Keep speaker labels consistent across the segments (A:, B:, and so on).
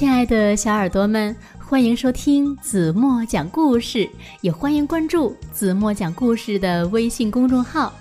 A: 亲爱的小耳朵们，欢迎收听子墨讲故事，也欢迎关注子墨讲故事的微信公众号。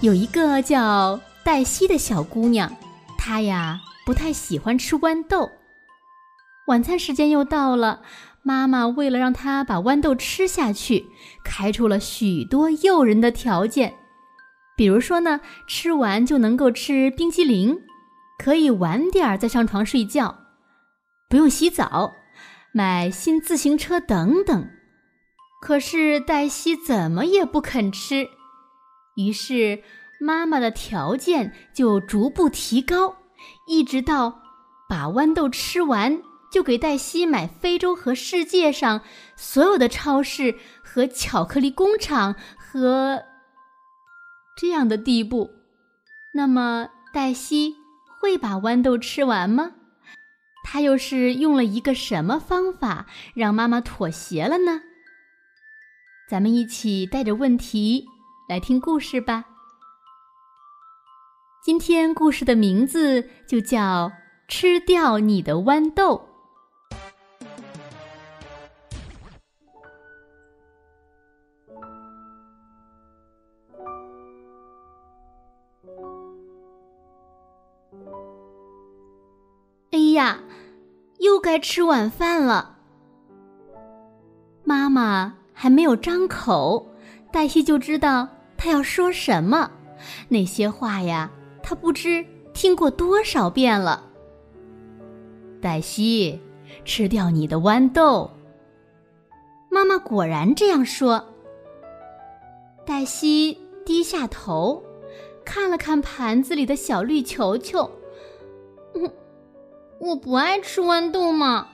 A: 有一个叫黛西的小姑娘，她呀不太喜欢吃豌豆。晚餐时间又到了，妈妈为了让她把豌豆吃下去，开出了许多诱人的条件。比如说呢，吃完就能够吃冰激凌。可以晚点儿再上床睡觉，不用洗澡，买新自行车等等。可是黛西怎么也不肯吃，于是妈妈的条件就逐步提高，一直到把豌豆吃完就给黛西买非洲和世界上所有的超市和巧克力工厂和这样的地步。那么黛西。会把豌豆吃完吗？他又是用了一个什么方法让妈妈妥协了呢？咱们一起带着问题来听故事吧。今天故事的名字就叫《吃掉你的豌豆》。呀，又该吃晚饭了。妈妈还没有张口，黛西就知道她要说什么。那些话呀，她不知听过多少遍了。黛西，吃掉你的豌豆。妈妈果然这样说。黛西低下头，看了看盘子里的小绿球球，我不爱吃豌豆嘛。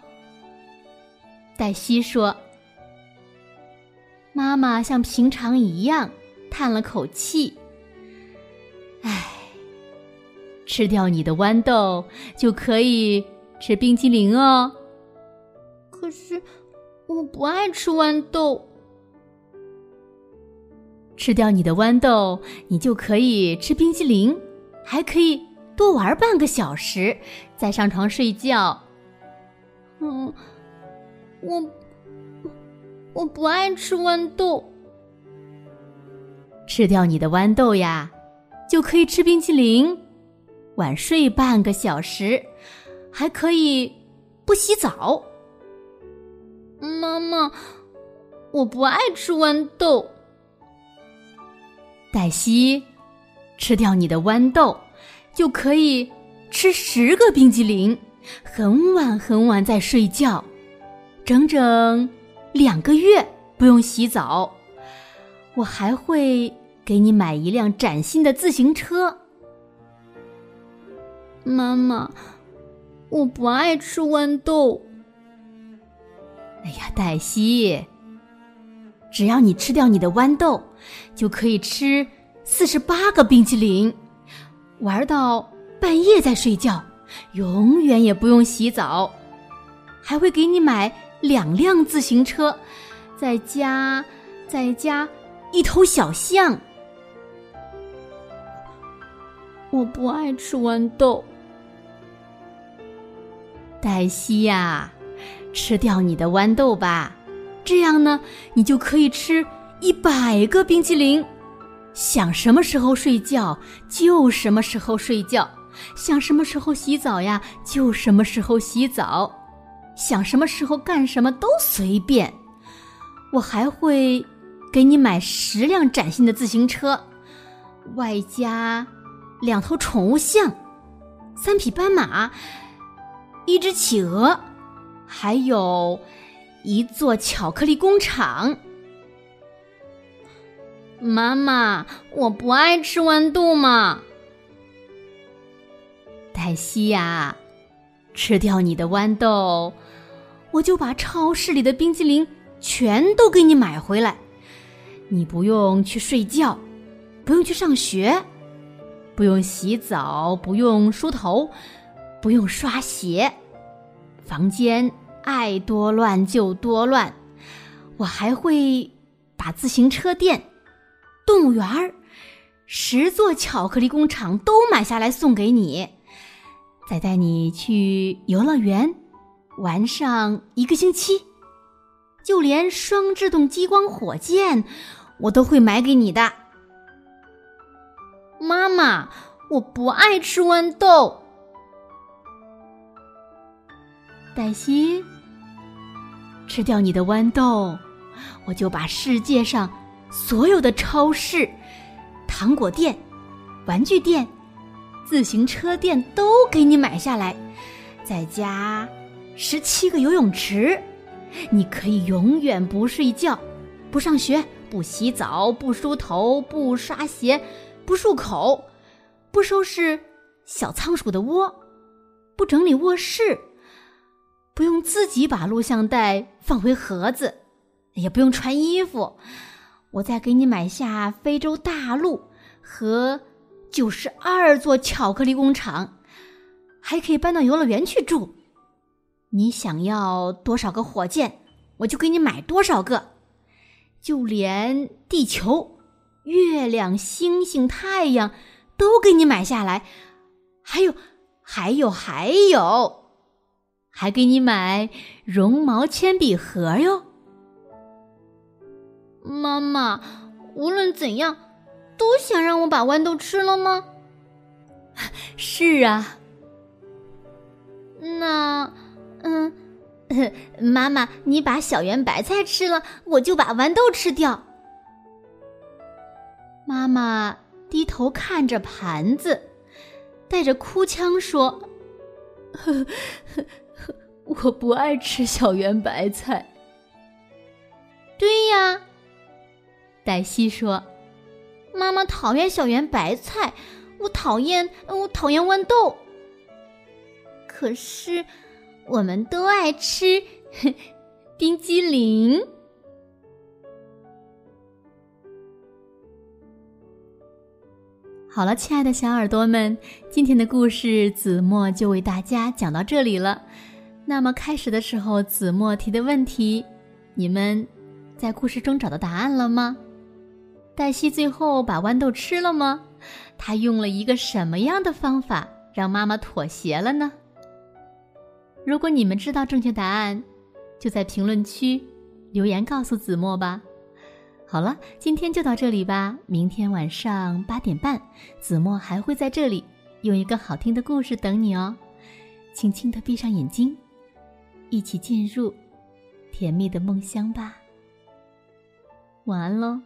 A: 黛西说：“妈妈像平常一样叹了口气，唉，吃掉你的豌豆就可以吃冰激凌哦。可是我不爱吃豌豆。吃掉你的豌豆，你就可以吃冰激凌，还可以。”多玩半个小时，再上床睡觉。嗯，我我不爱吃豌豆。吃掉你的豌豆呀，就可以吃冰淇淋，晚睡半个小时，还可以不洗澡。妈妈，我不爱吃豌豆。黛西，吃掉你的豌豆。就可以吃十个冰激凌，很晚很晚再睡觉，整整两个月不用洗澡。我还会给你买一辆崭新的自行车。妈妈，我不爱吃豌豆。哎呀，黛西，只要你吃掉你的豌豆，就可以吃四十八个冰淇淋。玩到半夜再睡觉，永远也不用洗澡，还会给你买两辆自行车，再加再加一头小象。我不爱吃豌豆，黛西呀，吃掉你的豌豆吧，这样呢，你就可以吃一百个冰淇淋。想什么时候睡觉就什么时候睡觉，想什么时候洗澡呀就什么时候洗澡，想什么时候干什么都随便。我还会给你买十辆崭新的自行车，外加两头宠物象，三匹斑马，一只企鹅，还有一座巧克力工厂。妈妈，我不爱吃豌豆嘛。黛西呀，吃掉你的豌豆，我就把超市里的冰激凌全都给你买回来。你不用去睡觉，不用去上学，不用洗澡，不用梳头，不用刷鞋，房间爱多乱就多乱。我还会把自行车店。动物园儿，十座巧克力工厂都买下来送给你。
B: 再带你去游乐园玩上一个星期，就连双制动激光火箭我都会买给你的。
A: 妈妈，我不爱吃豌豆。
B: 黛西，吃掉你的豌豆，我就把世界上所有的超市、糖果店、玩具店、自行车店都给你买下来，再加十七个游泳池，你可以永远不睡觉、不上学、不洗澡、不梳头、不刷鞋、不漱口、不收拾小仓鼠的窝、不整理卧室。不用自己把录像带放回盒子，也不用穿衣服，我再给你买下非洲大陆和九十二座巧克力工厂，还可以搬到游乐园去住。你想要多少个火箭，我就给你买多少个。就连地球、月亮、星星、太阳都给你买下来。还有，还有，还有。还给你买绒毛铅笔盒哟，
A: 妈妈，无论怎样，都想让我把豌豆吃了吗？
B: 是啊。
A: 那，嗯，妈妈，你把小圆白菜吃了，我就把豌豆吃掉。
B: 妈妈低头看着盘子，带着哭腔说：“呵呵。”我不爱吃小圆白菜。
A: 对呀，
B: 黛西说：“
A: 妈妈讨厌小圆白菜，我讨厌，我讨厌豌豆。可是，我们都爱吃冰激凌。”
B: 好了，亲爱的小耳朵们，今天的故事子墨就为大家讲到这里了。那么开始的时候，子墨提的问题，你们在故事中找到答案了吗？黛西最后把豌豆吃了吗？她用了一个什么样的方法让妈妈妥协了呢？如果你们知道正确答案，就在评论区留言告诉子墨吧。好了，今天就到这里吧。明天晚上八点半，子墨还会在这里用一个好听的故事等你哦。轻轻的闭上眼睛。一起进入甜蜜的梦乡吧。晚安喽。